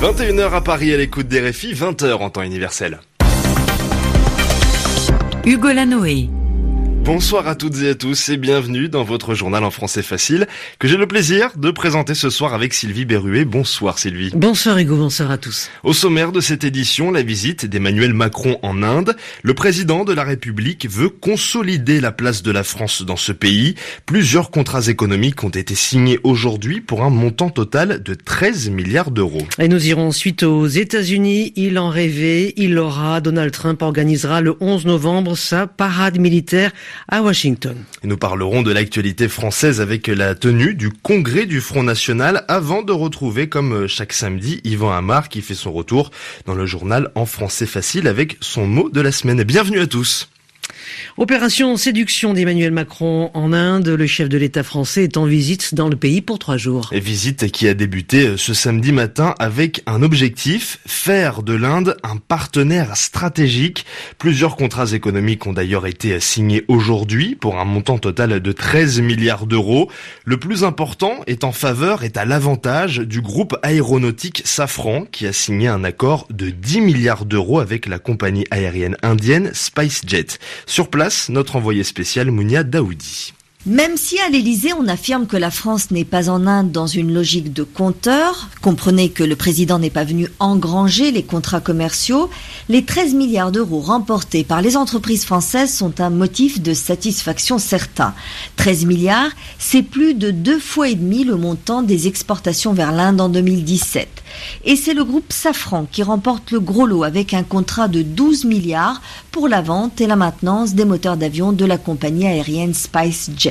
21h à Paris à l'écoute des RFI, 20h en temps universel. Hugo Lanoé. Bonsoir à toutes et à tous et bienvenue dans votre journal en français facile que j'ai le plaisir de présenter ce soir avec Sylvie Berruet. Bonsoir Sylvie. Bonsoir Hugo, bonsoir à tous. Au sommaire de cette édition, la visite d'Emmanuel Macron en Inde. Le président de la République veut consolider la place de la France dans ce pays. Plusieurs contrats économiques ont été signés aujourd'hui pour un montant total de 13 milliards d'euros. Et nous irons ensuite aux États-Unis. Il en rêvait, il l'aura. Donald Trump organisera le 11 novembre sa parade militaire à Washington. Nous parlerons de l'actualité française avec la tenue du congrès du Front National avant de retrouver, comme chaque samedi, Yvan Amar qui fait son retour dans le journal en français facile avec son mot de la semaine. Bienvenue à tous. Opération séduction d'Emmanuel Macron en Inde. Le chef de l'État français est en visite dans le pays pour trois jours. Visite qui a débuté euh, ce samedi matin avec un objectif, faire de l'Inde un partenaire stratégique. Plusieurs contrats économiques ont d'ailleurs été signés aujourd'hui pour un montant total de 13 milliards d'euros. Le plus important est en faveur, est à l'avantage du groupe aéronautique Safran qui a signé un accord de 10 milliards d'euros avec la compagnie aérienne indienne SpiceJet. Sur place, notre envoyé spécial Mounia Daoudi. Même si à l'Élysée on affirme que la France n'est pas en Inde dans une logique de compteur, comprenez que le président n'est pas venu engranger les contrats commerciaux, les 13 milliards d'euros remportés par les entreprises françaises sont un motif de satisfaction certain. 13 milliards, c'est plus de deux fois et demi le montant des exportations vers l'Inde en 2017. Et c'est le groupe Safran qui remporte le gros lot avec un contrat de 12 milliards pour la vente et la maintenance des moteurs d'avion de la compagnie aérienne SpiceJet.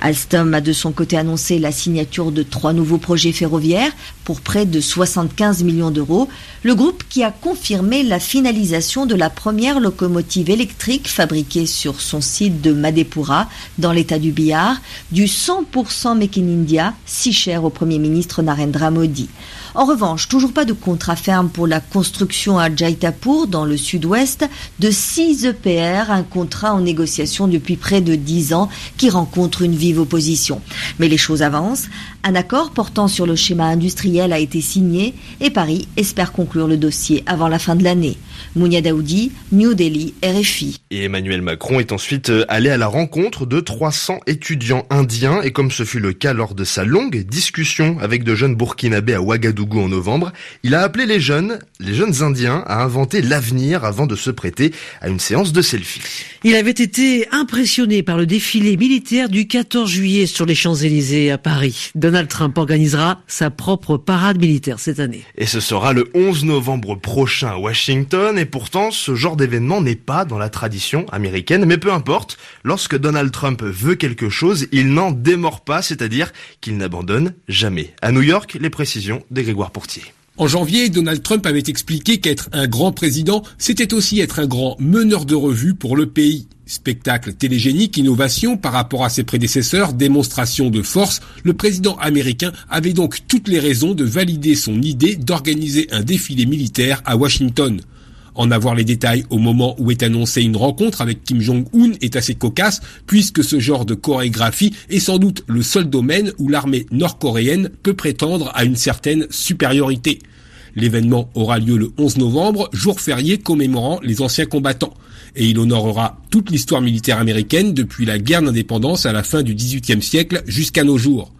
Alstom a de son côté annoncé la signature de trois nouveaux projets ferroviaires pour près de 75 millions d'euros. Le groupe qui a confirmé la finalisation de la première locomotive électrique fabriquée sur son site de Madhepura dans l'état du Bihar, du 100% Make in India, si cher au Premier ministre Narendra Modi. En revanche, toujours pas de contrat ferme pour la construction à Jaitapur, dans le sud-ouest, de 6 EPR, un contrat en négociation depuis près de 10 ans qui rencontre une vive opposition. Mais les choses avancent. Un accord portant sur le schéma industriel a été signé et Paris espère conclure le dossier avant la fin de l'année. Mounia Daoudi, New Delhi, RFI. Et Emmanuel Macron est ensuite euh, allé à la rencontre de 300 étudiants indiens et comme ce fut le cas lors de sa longue discussion avec de jeunes burkinabés à Ouagadougou en novembre, il a appelé les jeunes, les jeunes indiens à inventer l'avenir avant de se prêter à une séance de selfie. Il avait été impressionné par le défilé militaire du 14 juillet sur les Champs-Élysées à Paris. Donald Trump organisera sa propre parade militaire cette année. Et ce sera le 11 novembre prochain à Washington et pourtant ce genre d'événement n'est pas dans la tradition américaine, mais peu importe, lorsque Donald Trump veut quelque chose, il n'en démord pas, c'est-à-dire qu'il n'abandonne jamais. À New York, les précisions de Grégoire Pourtier. En janvier, Donald Trump avait expliqué qu'être un grand président, c'était aussi être un grand meneur de revue pour le pays. Spectacle télégénique, innovation par rapport à ses prédécesseurs, démonstration de force, le président américain avait donc toutes les raisons de valider son idée d'organiser un défilé militaire à Washington. En avoir les détails au moment où est annoncée une rencontre avec Kim Jong-un est assez cocasse, puisque ce genre de chorégraphie est sans doute le seul domaine où l'armée nord-coréenne peut prétendre à une certaine supériorité. L'événement aura lieu le 11 novembre, jour férié commémorant les anciens combattants. Et il honorera toute l'histoire militaire américaine depuis la guerre d'indépendance à la fin du XVIIIe siècle jusqu'à nos jours.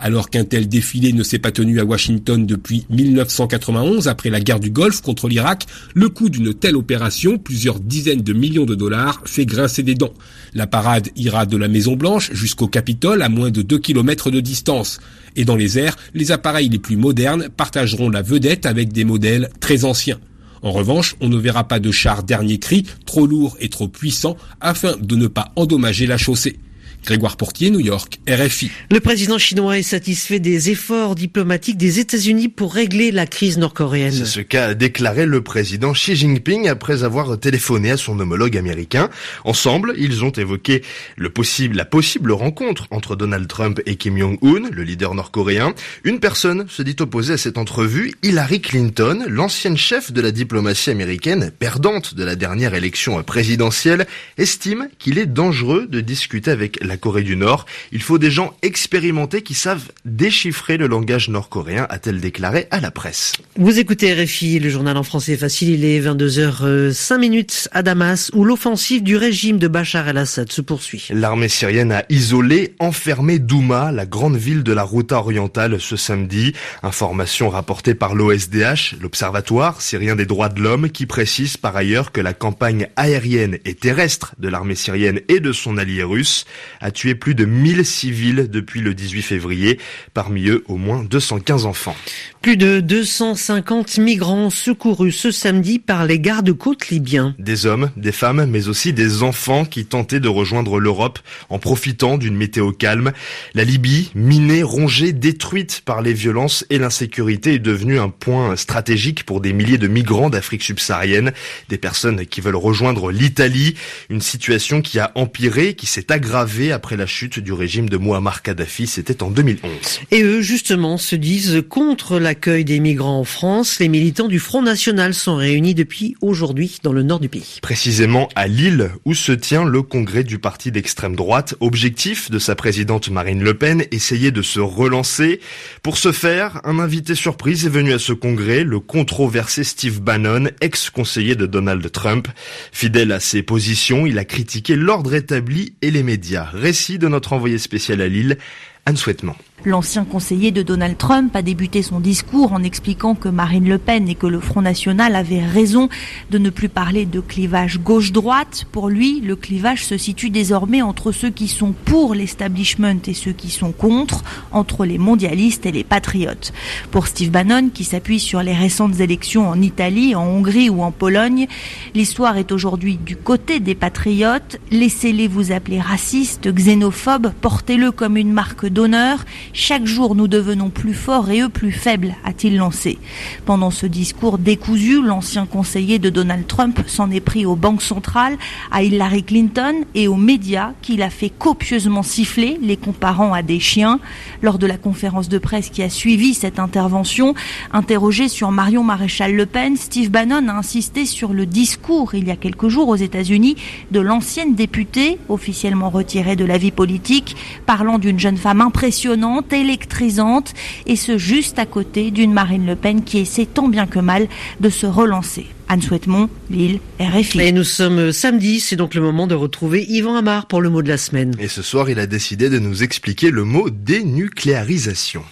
Alors qu'un tel défilé ne s'est pas tenu à Washington depuis 1991, après la guerre du Golfe contre l'Irak, le coût d'une telle opération, plusieurs dizaines de millions de dollars, fait grincer des dents. La parade ira de la Maison Blanche jusqu'au Capitole à moins de 2 km de distance. Et dans les airs, les appareils les plus modernes partageront la vedette avec des modèles très anciens. En revanche, on ne verra pas de chars dernier cri, trop lourds et trop puissants, afin de ne pas endommager la chaussée. Grégoire Portier, New York, RFI. Le président chinois est satisfait des efforts diplomatiques des États-Unis pour régler la crise nord-coréenne. C'est ce qu'a déclaré le président Xi Jinping après avoir téléphoné à son homologue américain. Ensemble, ils ont évoqué le possible, la possible rencontre entre Donald Trump et Kim Jong-un, le leader nord-coréen. Une personne se dit opposée à cette entrevue, Hillary Clinton, l'ancienne chef de la diplomatie américaine, perdante de la dernière élection présidentielle, estime qu'il est dangereux de discuter avec la Corée du Nord. Il faut des gens expérimentés qui savent déchiffrer le langage nord-coréen, a-t-elle déclaré à la presse. Vous écoutez RFI, le journal en français facile, il est 22h05 minutes à Damas, où l'offensive du régime de Bachar el-Assad se poursuit. L'armée syrienne a isolé, enfermé Douma, la grande ville de la Routa orientale, ce samedi. Information rapportée par l'OSDH, l'Observatoire syrien des droits de l'homme, qui précise par ailleurs que la campagne aérienne et terrestre de l'armée syrienne et de son allié russe a tué plus de 1000 civils depuis le 18 février, parmi eux au moins 215 enfants. Plus de 250 migrants secourus ce samedi par les gardes-côtes libyens. Des hommes, des femmes, mais aussi des enfants qui tentaient de rejoindre l'Europe en profitant d'une météo calme. La Libye, minée, rongée, détruite par les violences et l'insécurité, est devenue un point stratégique pour des milliers de migrants d'Afrique subsaharienne, des personnes qui veulent rejoindre l'Italie, une situation qui a empiré, qui s'est aggravée après la chute du régime de Muammar Kadhafi, c'était en 2011. Et eux, justement, se disent contre l'accueil des migrants en France. Les militants du Front National sont réunis depuis aujourd'hui dans le nord du pays. Précisément à Lille, où se tient le congrès du parti d'extrême droite. Objectif de sa présidente Marine Le Pen, essayer de se relancer. Pour ce faire, un invité surprise est venu à ce congrès, le controversé Steve Bannon, ex-conseiller de Donald Trump. Fidèle à ses positions, il a critiqué l'ordre établi et les médias. Récit de notre envoyé spécial à Lille, Anne Souhaitement. L'ancien conseiller de Donald Trump a débuté son discours en expliquant que Marine Le Pen et que le Front National avaient raison de ne plus parler de clivage gauche-droite. Pour lui, le clivage se situe désormais entre ceux qui sont pour l'establishment et ceux qui sont contre, entre les mondialistes et les patriotes. Pour Steve Bannon, qui s'appuie sur les récentes élections en Italie, en Hongrie ou en Pologne, l'histoire est aujourd'hui du côté des patriotes. Laissez-les vous appeler racistes, xénophobes, portez-le comme une marque d'honneur. Chaque jour, nous devenons plus forts et eux plus faibles, a-t-il lancé. Pendant ce discours décousu, l'ancien conseiller de Donald Trump s'en est pris aux banques centrales, à Hillary Clinton et aux médias qu'il a fait copieusement siffler, les comparant à des chiens. Lors de la conférence de presse qui a suivi cette intervention, interrogé sur Marion Maréchal Le Pen, Steve Bannon a insisté sur le discours il y a quelques jours aux États-Unis de l'ancienne députée, officiellement retirée de la vie politique, parlant d'une jeune femme impressionnante, électrisante, et ce juste à côté d'une Marine Le Pen qui essaie tant bien que mal de se relancer. Anne Souhaitemont, Lille, RFI. Et nous sommes samedi, c'est donc le moment de retrouver Yvan Amar pour le mot de la semaine. Et ce soir, il a décidé de nous expliquer le mot dénucléarisation.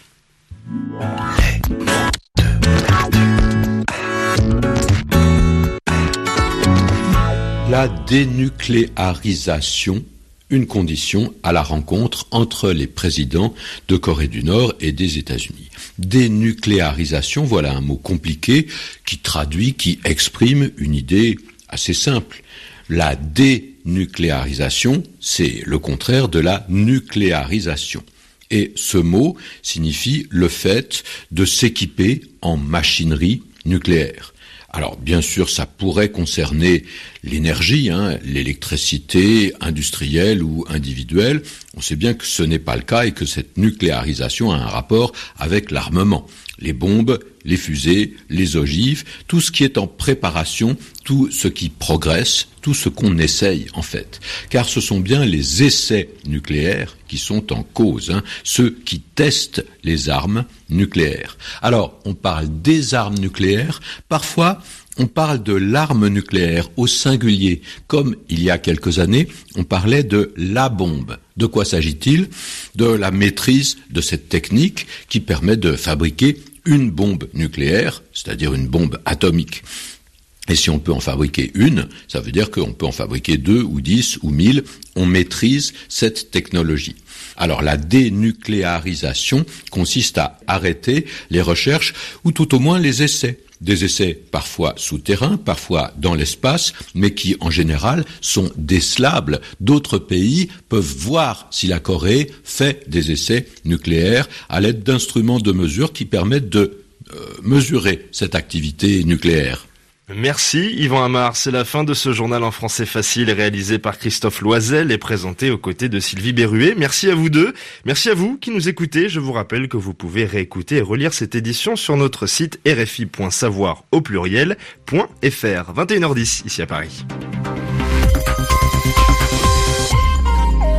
La dénucléarisation une condition à la rencontre entre les présidents de Corée du Nord et des États-Unis. Dénucléarisation, voilà un mot compliqué qui traduit, qui exprime une idée assez simple. La dénucléarisation, c'est le contraire de la nucléarisation. Et ce mot signifie le fait de s'équiper en machinerie nucléaire. Alors bien sûr, ça pourrait concerner l'énergie, hein, l'électricité industrielle ou individuelle. On sait bien que ce n'est pas le cas et que cette nucléarisation a un rapport avec l'armement. Les bombes, les fusées, les ogives, tout ce qui est en préparation, tout ce qui progresse, tout ce qu'on essaye en fait. Car ce sont bien les essais nucléaires qui sont en cause, hein, ceux qui testent les armes nucléaires. Alors, on parle des armes nucléaires, parfois on parle de l'arme nucléaire au singulier, comme il y a quelques années, on parlait de la bombe. De quoi s'agit-il? De la maîtrise de cette technique qui permet de fabriquer une bombe nucléaire, c'est-à-dire une bombe atomique. Et si on peut en fabriquer une, ça veut dire qu'on peut en fabriquer deux ou dix ou mille. On maîtrise cette technologie. Alors la dénucléarisation consiste à arrêter les recherches ou tout au moins les essais des essais parfois souterrains, parfois dans l'espace, mais qui en général sont décelables. D'autres pays peuvent voir si la Corée fait des essais nucléaires à l'aide d'instruments de mesure qui permettent de euh, mesurer cette activité nucléaire. Merci Yvan Amar, c'est la fin de ce journal en français facile réalisé par Christophe Loisel et présenté aux côtés de Sylvie Berruet. Merci à vous deux, merci à vous qui nous écoutez. Je vous rappelle que vous pouvez réécouter et relire cette édition sur notre site rfi.savoir au pluriel.fr. 21h10 ici à Paris.